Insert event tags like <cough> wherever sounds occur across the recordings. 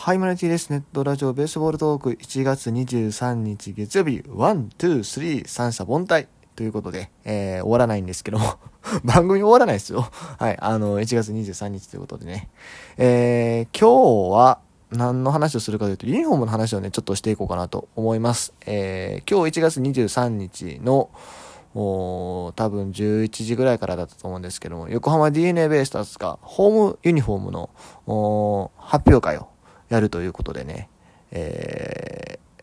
はい、マネティです。ネットラジオベースボールトーク1月23日月曜日、1、2、3、三者凡退ということで、えー、終わらないんですけども <laughs> 番組終わらないですよ。はい、あの、1月23日ということでね。えー、今日は何の話をするかというと、ユニフォームの話をね、ちょっとしていこうかなと思います。えー、今日1月23日の、お多分11時ぐらいからだったと思うんですけども、横浜 DNA ベイスターズがホームユニフォームの発表会をやるということでね、えー、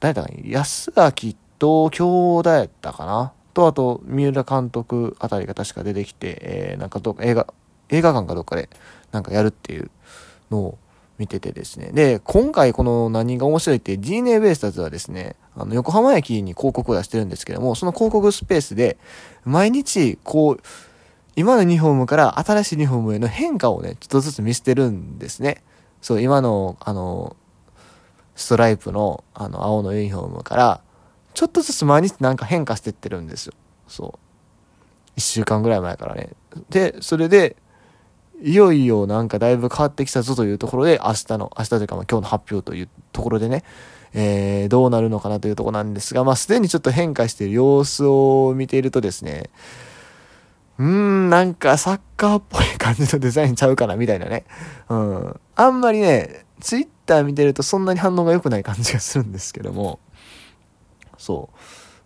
誰だかに安明と兄弟やったかな？と、あと、三浦監督あたりが確か出てきて、えー、なんかど映画、映画館かどっかでなんかやるっていうのを見ててですね。で、今回この何が面白いって DNA ベイスターズはですね、あの、横浜駅に広告を出してるんですけども、その広告スペースで、毎日、こう、今のユニフォームから新しいユニフォームへの変化をね、ちょっとずつ見せてるんですね。そう、今の、あの、ストライプの、あの、青のユニフォームから、ちょっとずつ毎日なんか変化してってるんですよ。そう。一週間ぐらい前からね。で、それで、いよいよなんかだいぶ変わってきたぞというところで、明日の、明日というかまあ今日の発表というところでね、えー、どうなるのかなというところなんですが、まあすでにちょっと変化している様子を見ているとですね、うーん、なんかサッカーっぽい感じのデザインちゃうかなみたいなね。うん。あんまりね、ツイッター見てるとそんなに反応が良くない感じがするんですけども、そう。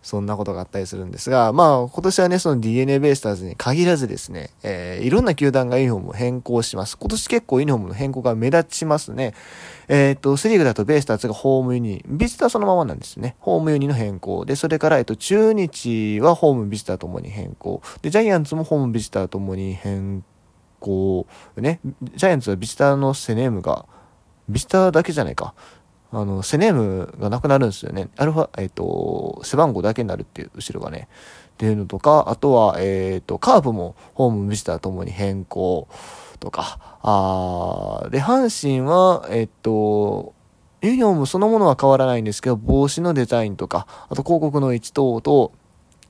そんなことがあったりするんですが、まあ今年はね、その DNA ベイスターズに限らずですね、えー、いろんな球団がユニフォームを変更します。今年結構ユニフォームの変更が目立ちますね。えっ、と、セリーグだとベイスターズがホームユニ、ビジターそのままなんですね。ホームユニの変更。で、それから、えっと、中日はホームビジターともに変更。で、ジャイアンツもホームビジターともに変更。ね、ジャイアンツはビジターのセネームが、ビジターだけじゃないか。あの、セネームがなくなるんですよね。アルファ、えっ、ー、と、背番号だけになるっていう、後ろがね。っていうのとか、あとは、えっ、ー、と、カーブもホームビジターともに変更とか、あで、阪神は、えっ、ー、と、ユニフォームそのものは変わらないんですけど、帽子のデザインとか、あと広告の位置等々、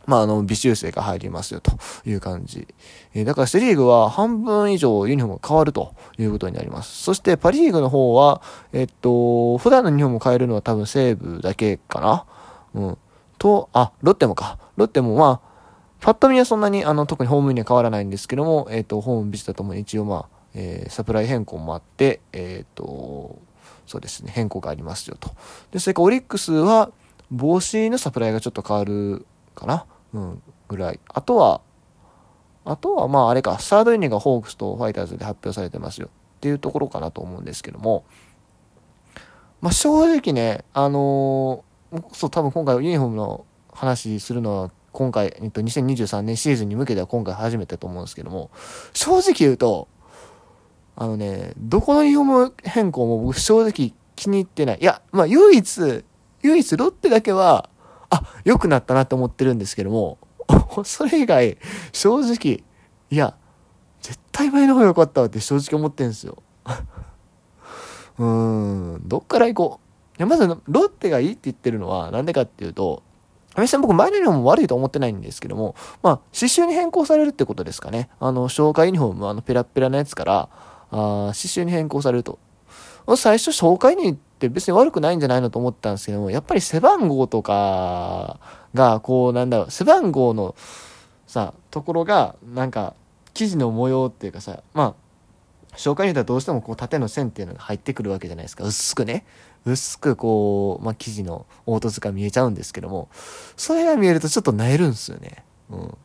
まあ、あの、微修正が入りますよ、という感じ。えー、だからセリーグは半分以上ユニフォームが変わるということになります。そしてパリーグの方は、えっと、普段のユニフォームを変えるのは多分西武だけかな。うん。と、あ、ロッテもか。ロッテもまあ、パッと見はそんなに、あの、特にホームには変わらないんですけども、えっと、ホームビジターともに一応まあ、えー、サプライ変更もあって、えっと、そうですね、変更がありますよと。で、それからオリックスは、帽子のサプライがちょっと変わるかな。うん、ぐらい。あとは、あとはまああれか、サードイニングがホークスとファイターズで発表されてますよっていうところかなと思うんですけども、まあ正直ね、あのー、そう多分今回ユニフォームの話するのは今回、えっと、2023年シーズンに向けては今回初めてと思うんですけども、正直言うと、あのね、どこのユニフォーム変更も僕正直気に入ってない。いや、まあ唯一、唯一ロッテだけは、あ、良くなったなと思ってるんですけども、<laughs> それ以外、正直、いや、絶対前の方が良かったわって正直思ってんですよ。<laughs> うーん、どっから行こう。いや、まず、ロッテがいいって言ってるのは、なんでかっていうと、別に僕前のユニフォーム悪いと思ってないんですけども、まあ、刺繍に変更されるってことですかね。あの、紹介ユニフォーム、あの、ペラペラなやつから、あ刺繍に変更されると。最初紹介にって別に悪くないんじゃないのと思ったんですけども、やっぱり背番号とかが、こうなんだろう、背番号のさ、ところが、なんか、生地の模様っていうかさ、まあ、紹介に言ったらどうしてもこう縦の線っていうのが入ってくるわけじゃないですか。薄くね。薄くこう、まあ、生地の凹凸が見えちゃうんですけども、それが見えるとちょっと萎えるんですよね。うん。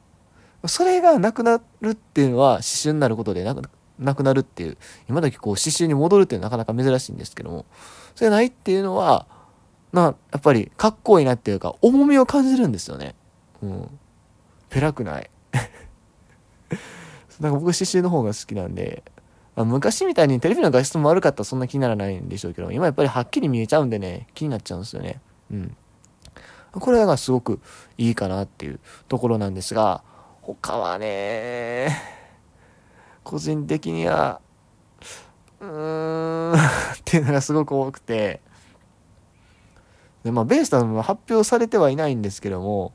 それがなくなるっていうのは、刺繍になることでなくなくなるっていう、今時こう刺繍に戻るっていうのはなかなか珍しいんですけども、それないっていうのは、な、やっぱりかっこいいなっていうか、重みを感じるんですよね。うん。ペラくない。<laughs> なんか僕刺繍の方が好きなんで、まあ、昔みたいにテレビの画質も悪かったらそんな気にならないんでしょうけど、今やっぱりはっきり見えちゃうんでね、気になっちゃうんですよね。うん。これがすごくいいかなっていうところなんですが、他はね、個人的には、うーん <laughs> っていうのがすごく多くて、で、まあ、ベイスターズも発表されてはいないんですけども、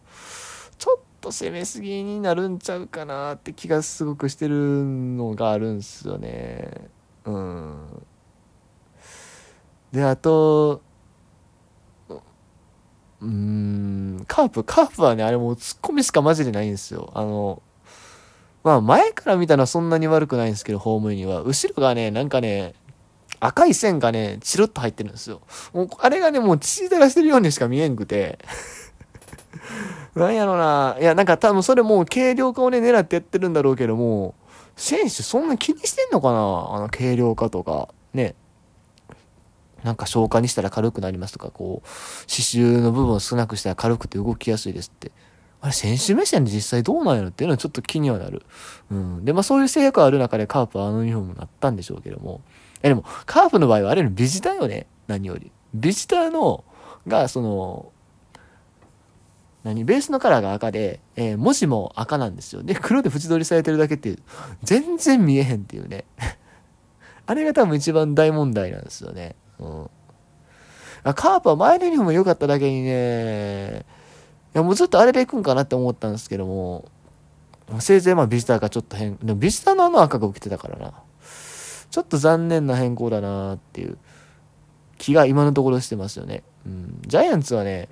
ちょっと攻めすぎになるんちゃうかなって気がすごくしてるのがあるんですよね。うん。で、あと、うーん、カープ、カープはね、あれもう突っ込みしかマジでないんですよ。あの、まあ前から見たらそんなに悪くないんですけど、ホームインは。後ろがね、なんかね、赤い線がね、チロッと入ってるんですよ。もう、あれがね、もう血垂らしてるようにしか見えんくて。<laughs> なんやろな。いや、なんか多分それもう軽量化をね、狙ってやってるんだろうけども、選手そんな気にしてんのかな？あの軽量化とか。ね。なんか消化にしたら軽くなりますとか、こう、刺繍の部分を少なくしたら軽くて動きやすいですって。あれ、選手目線で実際どうなんやろっていうのはちょっと気にはなる。うん。で、まあそういう制約がある中でカープはあのユニフォームになったんでしょうけども。え、でも、カープの場合はあれのビジターよね？何より。ビジターの、が、その、何？ベースのカラーが赤で、えー、文字も赤なんですよ。で、黒で縁取りされてるだけっていう、全然見えへんっていうね。<laughs> あれが多分一番大問題なんですよね。うん。カープは前のユニフォーム良かっただけにね、やもうずっとあれで行くんかなって思ったんですけども、せいぜいまあビジターがちょっと変、でもビジターのあの赤が起きてたからな。ちょっと残念な変更だなっていう気が今のところしてますよね。うん。ジャイアンツはね、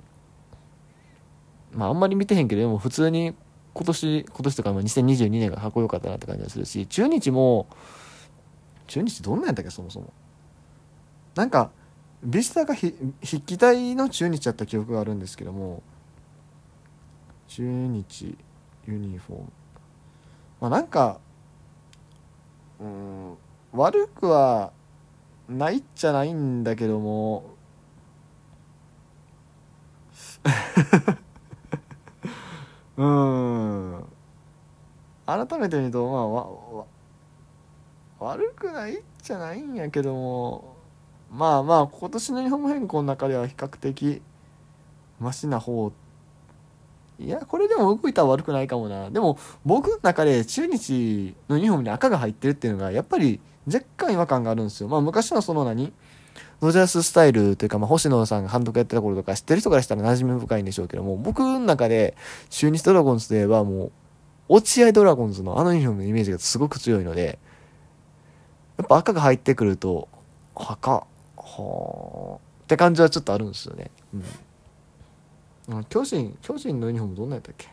まああんまり見てへんけど、でも普通に今年、今年とか2022年がかっこよかったなって感じがするし、中日も、中日どんなんやったっけ、そもそも。なんか、ビスターが筆記体の中日やった記憶があるんですけども、中日ユニフォーム。まあなんか、うん、悪くはないっちゃないんだけども。<laughs> うん。改めて見るとまあわわ悪くないっちゃないんやけども。まあまあ今年の日本変更の中では比較的マシな方っいやこれでも動いたら悪くないかもなでも僕の中で中日のユニフォームに赤が入ってるっていうのがやっぱり若干違和感があるんですよ。まあ昔のその何？ドジャーススタイルというか、まあ、星野さんが監督やってた頃とか知ってる人からしたら馴染み深いんでしょうけども、僕の中で中日ドラゴンズといえばもう、落合ドラゴンズのあのユニフォームのイメージがすごく強いので、やっぱ赤が入ってくると、赤、はあ、って感じはちょっとあるんですよね。うん。巨人、巨人のユニフォームどんなやったっけ？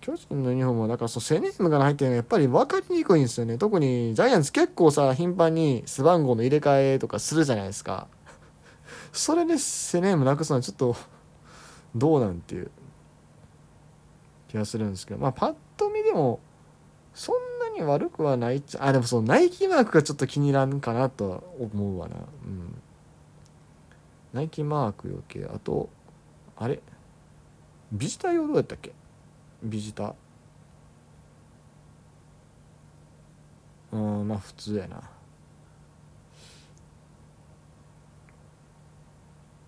巨人のユニフォームは、だからそう、セネームが入ってるのはやっぱり分かりにくいんですよね。特にジャイアンツ結構さ、頻繁に背番号の入れ替えとかするじゃないですか。<laughs> それでセネームなくすのはちょっと、どうなんていう気がするんですけど、まあ、パッと見でも、そんなに悪くはないっちゃ、あ、でもそのナイキマークがちょっと気に入らんかなとは思うわな。うん。ナイキマーク余計、あと、あれ？ビジター用どうやったっけ？ビジター？うんまあ普通やな。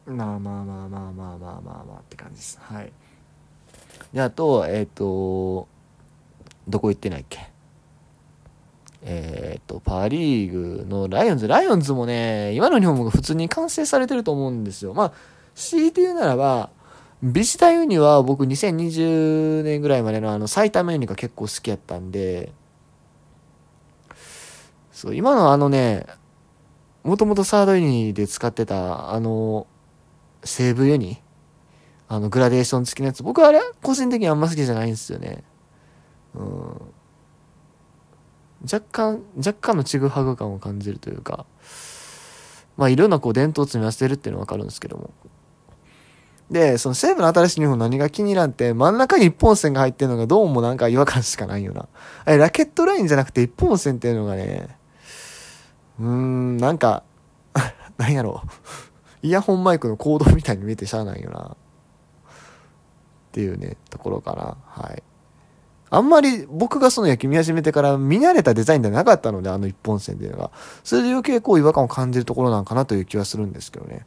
まあまあまあまあまあまあまあまあって感じです。はい。であとえっ、ー、とどこ行ってないっけ？えっ、ー、とパ・リーグのライオンズ。ライオンズもね今の2本も普通に完成されてると思うんですよ。まあ強いて言うならばビジターユニは僕2020年ぐらいまでのあの埼玉ユニが結構好きやったんで、そう、今のあのね、もともとサードユニで使ってたあの西武ユニ、あのグラデーション付きのやつ、僕あれ個人的にあんま好きじゃないんですよね。うん。若干、若干のちぐはぐ感を感じるというか、まあいろんなこう伝統を積み合わせてるっていうのはわかるんですけども。で、その西武の新しい日本何が気に入らんって、真ん中に一本線が入ってるのがどうもなんか違和感しかないよな。あれ、ラケットラインじゃなくて一本線っていうのがね、うーん、なんか、<laughs> なんやろうイヤホンマイクのコードみたいに見えてしゃあないよな。っていうね、ところかな。はい。あんまり僕がその野球見始めてから見慣れたデザインではなかったので、あの一本線っていうのが。それで余計こう違和感を感じるところなんかなという気はするんですけどね。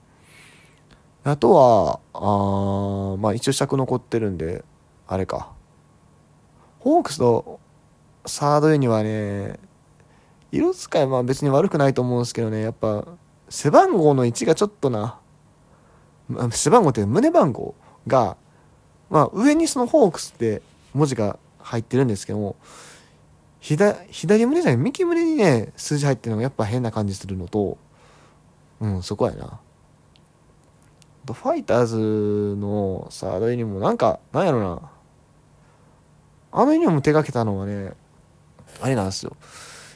あとは、あまあ一応尺残ってるんで、あれか。ホークスとサードユにはね、色使いは別に悪くないと思うんですけどね、やっぱ、背番号の1がちょっとな、背番号って胸番号が、まあ上にそのホークスって文字が入ってるんですけども、左左胸じゃない、右胸にね、数字入ってるのがやっぱ変な感じするのと、うん、そこやな。ファイターズのサードユニフォーム、なんか、なんやろな。あのユニフォーム手掛けたのはね、あれなんですよ。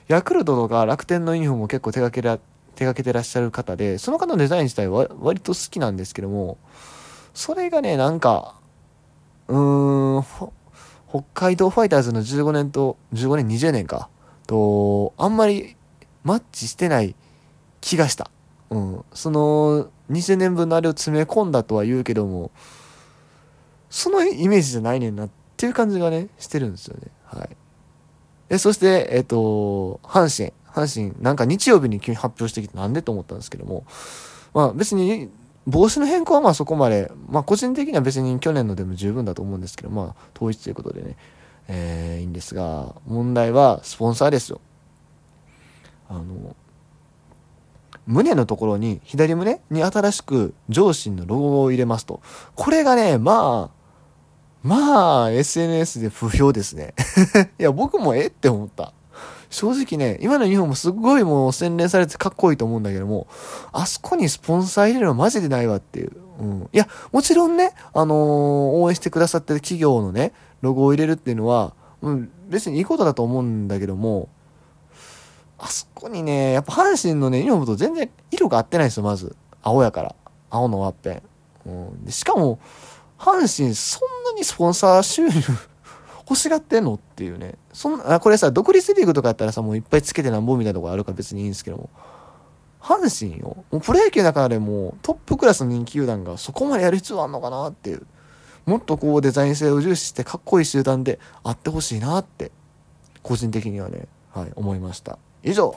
ヤクルトとか楽天のユニフォームも結構手掛けら、手掛けてらっしゃる方で、その方のデザイン自体は割と好きなんですけども、それがね、なんか、うーん、北海道ファイターズの15年と、15年、20年か、と、あんまりマッチしてない気がした。うん。その、2000年分のあれを詰め込んだとは言うけども、そのイメージじゃないねんなっていう感じがね、してるんですよね。はい。え、そして、えっ、ー、と、阪神。阪神、なんか日曜日に急に発表してきてなんでと思ったんですけども、まあ別に、帽子の変更はまあそこまで、まあ個人的には別に去年のでも十分だと思うんですけど、まあ統一ということでね、えー、いいんですが、問題はスポンサーですよ。あの、胸のところに、左胸に新しく上心のロゴを入れますと。これがね、まあ、まあ、SNS で不評ですね。<laughs> いや、僕もえって思った。正直ね、今の日本もすっごいもう洗練されてかっこいいと思うんだけども、あそこにスポンサー入れるのマジでないわっていう。うん。いや、もちろんね、あのー、応援してくださってる企業のね、ロゴを入れるっていうのは、うん、別にいいことだと思うんだけども、あそこにね、やっぱ阪神のね、ユニフォームと全然色が合ってないんですよ、まず。青やから。青のワッペン。うん、でしかも、阪神そんなにスポンサー収入 <laughs> 欲しがってんのっていうね。そんな、これさ、独立リーグとかやったらさ、もういっぱいつけてなんぼみたいなとこあるから別にいいんですけども。阪神よ。もうプロ野球の中でもトップクラスの人気球団がそこまでやる必要あんのかなっていう。もっとこうデザイン性を重視してかっこいい集団であってほしいなって、個人的にはね、はい、思いました。以上。